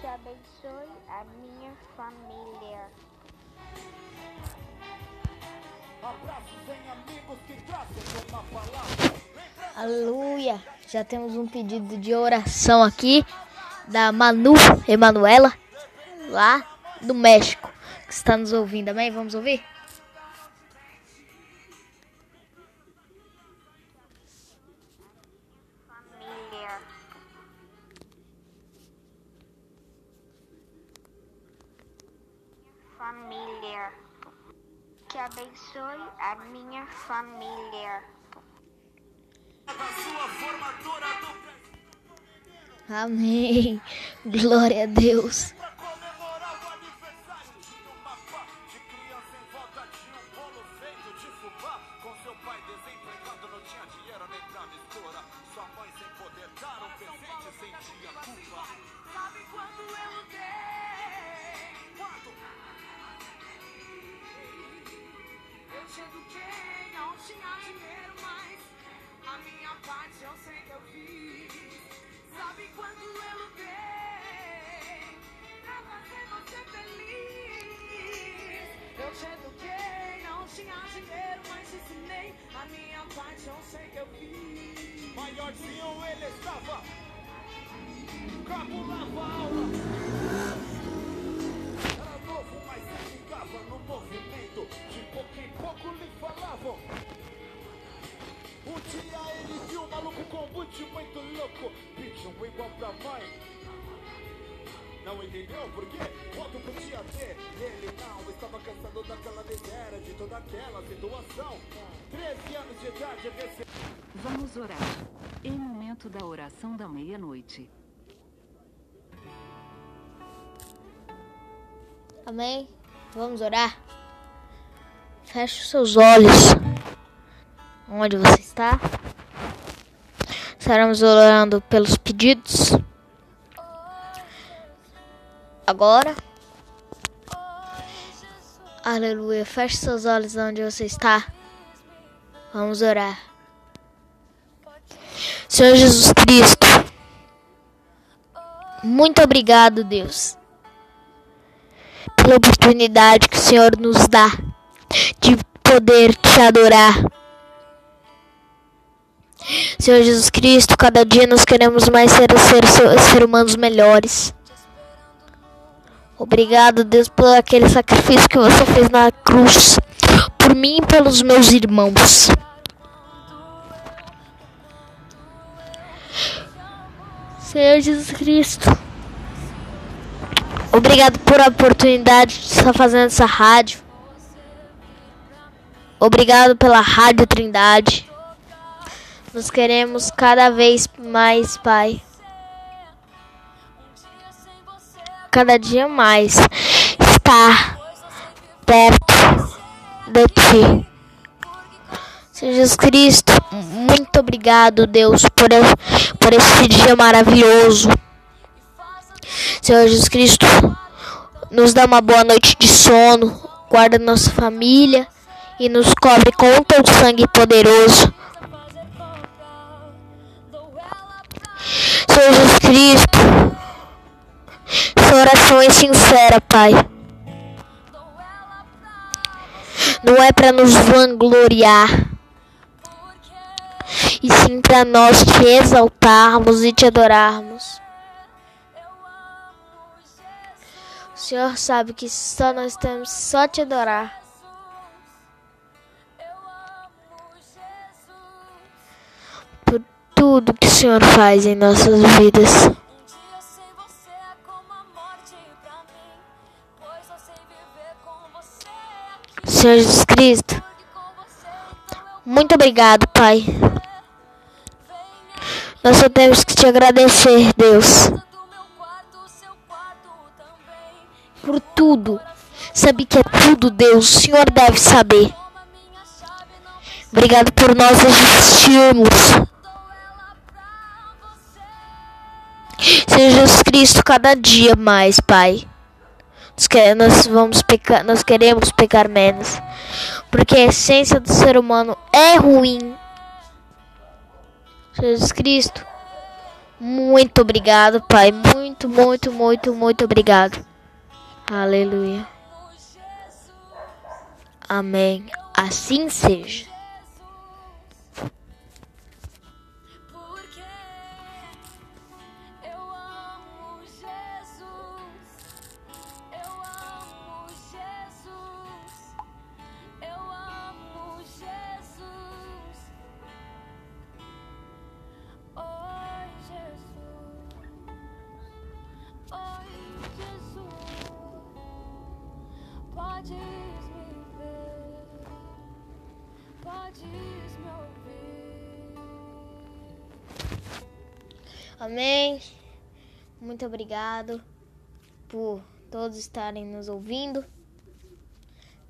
Que abençoe a minha família. Abraços em amigos que trazem uma palavra. Aleluia! Já temos um pedido de oração aqui da Manu Emanuela, lá do México, que está nos ouvindo. Amém? Vamos ouvir? Família. Que abençoe a minha família. Da sua formatura do Amém. Glória a Deus. Tinha dinheiro, mas a minha parte eu sei que eu fiz. Sabe quando eu lutei pra fazer você feliz? Eu te eduquei, não tinha dinheiro, mas te ensinei. A minha parte eu sei que eu fiz. Maiorzinho ele estava. Cabulava aula. Um boot muito louco. Pediu um igual pra mãe. Não entendeu por quê? Quanto podia ter? Ele não estava cansado daquela miséria, de toda aquela situação. 13 anos de idade, recebeu. Vamos orar. Em momento da oração da meia-noite. Amém? Vamos orar? Feche os seus olhos. Onde você está? Estaremos orando pelos pedidos. Agora. Aleluia. Feche seus olhos onde você está. Vamos orar. Senhor Jesus Cristo. Muito obrigado, Deus pela oportunidade que o Senhor nos dá de poder te adorar. Senhor Jesus Cristo, cada dia nós queremos mais ser, ser, ser, ser humanos melhores. Obrigado, Deus, por aquele sacrifício que você fez na cruz, por mim e pelos meus irmãos. Senhor Jesus Cristo. Obrigado por a oportunidade de estar fazendo essa rádio. Obrigado pela Rádio Trindade. Nós queremos cada vez mais, Pai. Cada dia mais estar perto de Ti. Senhor Jesus Cristo, muito obrigado, Deus, por, por esse dia maravilhoso. Senhor Jesus Cristo, nos dá uma boa noite de sono, guarda nossa família e nos cobre com o teu sangue poderoso. Jesus Cristo, essa oração é sincera, Pai. Não é para nos vangloriar, e sim para nós te exaltarmos e te adorarmos. O Senhor sabe que só nós temos só te adorar. tudo que o Senhor faz em nossas vidas. Senhor Jesus Cristo, muito obrigado, Pai. Nós só temos que te agradecer, Deus, por tudo. Sabe que é tudo, Deus. O Senhor deve saber. Obrigado por nós existirmos. Jesus Cristo, cada dia mais, Pai. Nós, vamos nós queremos pecar menos. Porque a essência do ser humano é ruim. Jesus Cristo, muito obrigado, Pai. Muito, muito, muito, muito obrigado. Aleluia. Amém. Assim seja. Amém. Muito obrigado por todos estarem nos ouvindo.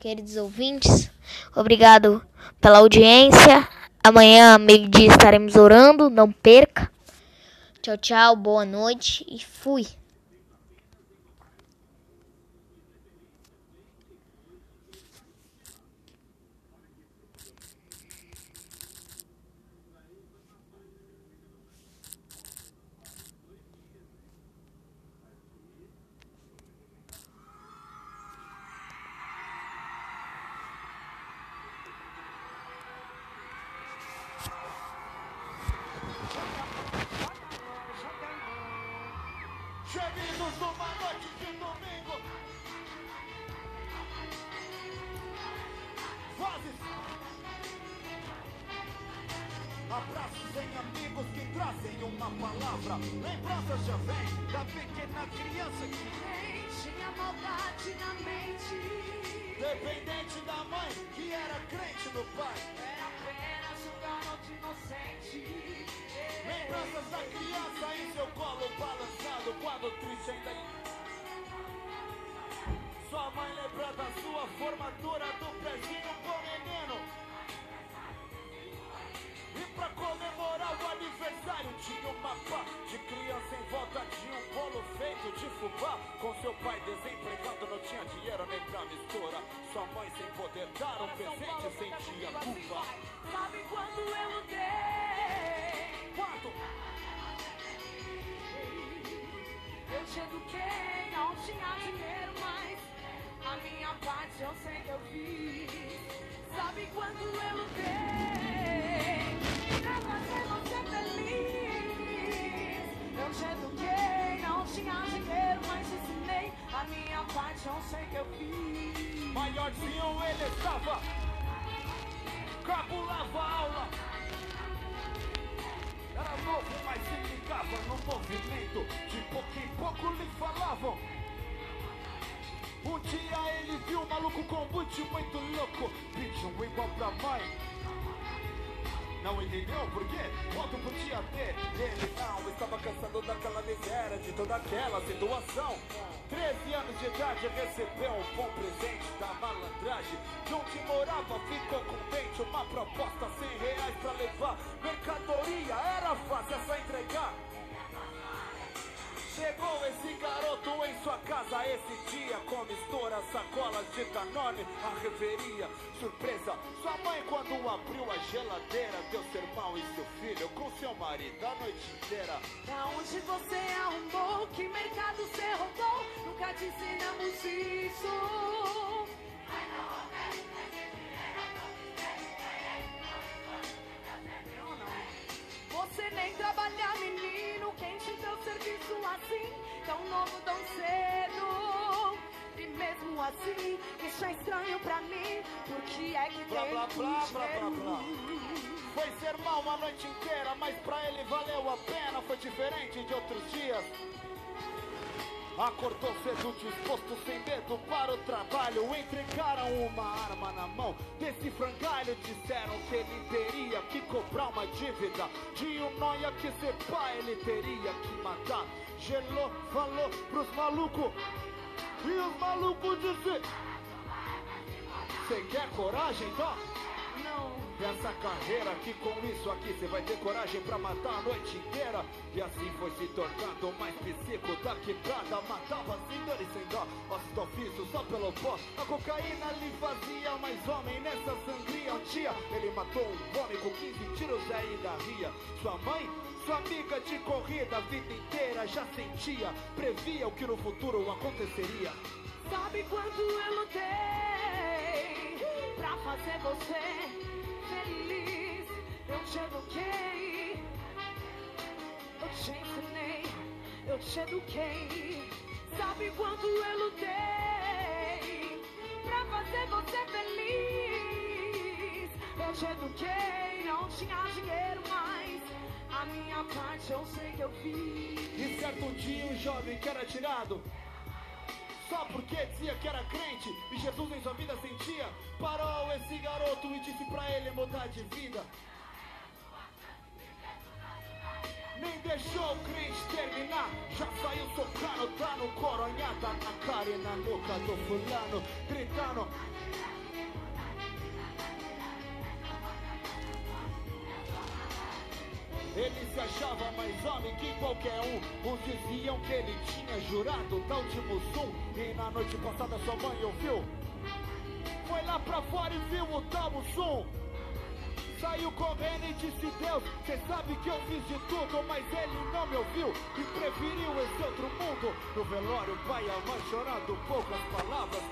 Queridos ouvintes, obrigado pela audiência. Amanhã, meio-dia, estaremos orando. Não perca. Tchau, tchau. Boa noite e fui. Gemidos numa noite de domingo. Vozes. Abraços em amigos que trazem uma palavra. Lembranças já vem da pequena criança que, Tinha maldade na mente. dependente da mãe, que era crente no pai. Era apenas um garoto inocente. Lembranças da criança em seu colo balançado quando triste ainda. Sua mãe lembra da sua formatura do pezinho bom menino. E pra comemorar o aniversário tinha uma pá de criança em volta de um bolo feito de fubá. Com seu pai desempregado não tinha dinheiro nem pra mistura. Sua mãe sem poder dar um presente sentia culpa. Sabe quando eu lutei? Eu te eduquei, não tinha dinheiro, mas a minha parte eu sei que eu fiz. Sabe quando eu lutei? Pra fazer você feliz. Eu te eduquei, não tinha dinheiro, mas te ensinei. A minha parte eu sei que eu fiz. Maiorzinho ele estava, cabulava aula. Era novo, mas se ligava no movimento. De pouco em pouco lhe falavam. Um dia ele viu um maluco com boot muito louco. Pediu igual pra mãe. Não entendeu por quê? Quanto podia ter? Ele não estava cansado daquela miséria, de toda aquela situação. 13 anos de idade recebeu um bom presente da malandragem. De onde morava ficou contente, uma proposta 100 reais pra levar. Mercadoria era fácil, é só entregar. Chegou esse garoto em sua casa esse dia Com mistura, sacolas de Danone, a reveria Surpresa, sua mãe quando abriu a geladeira Deu sermão e seu filho com seu marido a noite inteira Pra onde você arrumou? Que mercado você roubou? Nunca te ensinamos isso. Você nem trabalha, menino. Quem te deu serviço assim? Tão novo, tão cedo. E mesmo assim, isso é estranho pra mim. Porque é que Blá tem blá blá blá blá blá. Foi sermão a noite inteira Mas pra ele valeu a pena Foi diferente de outros dias Acordou cedo, disposto, sem medo para o trabalho. Entregaram uma arma na mão desse frangalho. Disseram que ele teria que cobrar uma dívida de um noia que ser pai ele teria que matar. Gelou, falou pros malucos. E os malucos dizem: Você quer coragem, então? Essa carreira aqui com isso aqui Você vai ter coragem pra matar a noite inteira. E assim foi se tornando mais psico da quebrada. Matava sem dor e sem dó. Ossos do ofício só pelo pó. A cocaína lhe fazia mais homem Nessa sangria. Um dia Ele matou um homem com 15 tiros e ainda ria Sua mãe sua amiga de corrida a vida inteira já sentia, previa o que no futuro aconteceria. Sabe quanto eu lutei pra fazer você feliz? Eu te eduquei, eu te ensinei, eu te eduquei. Sabe quanto eu lutei pra fazer você feliz? Eu te eduquei, não tinha dinheiro mais. A minha parte eu sei que eu fiz. E certo dia um jovem que era tirado porque dizia que era crente E Jesus em sua vida sentia. Parou esse garoto e disse pra ele mudar de vida. Nem deixou o crente terminar. Já saiu socando, tá no coronhada Na cara e na nuca do fulano Gritando Ele se achava mais homem que qualquer um. Uns diziam que ele tinha jurado dar último zoom. E na noite passada sua mãe ouviu. Foi lá pra fora e viu o tal som. Saiu correndo e disse Deus, cê sabe que eu fiz de tudo, mas ele não me ouviu e preferiu esse outro mundo. No velório, pai e a mãe chorando poucas palavras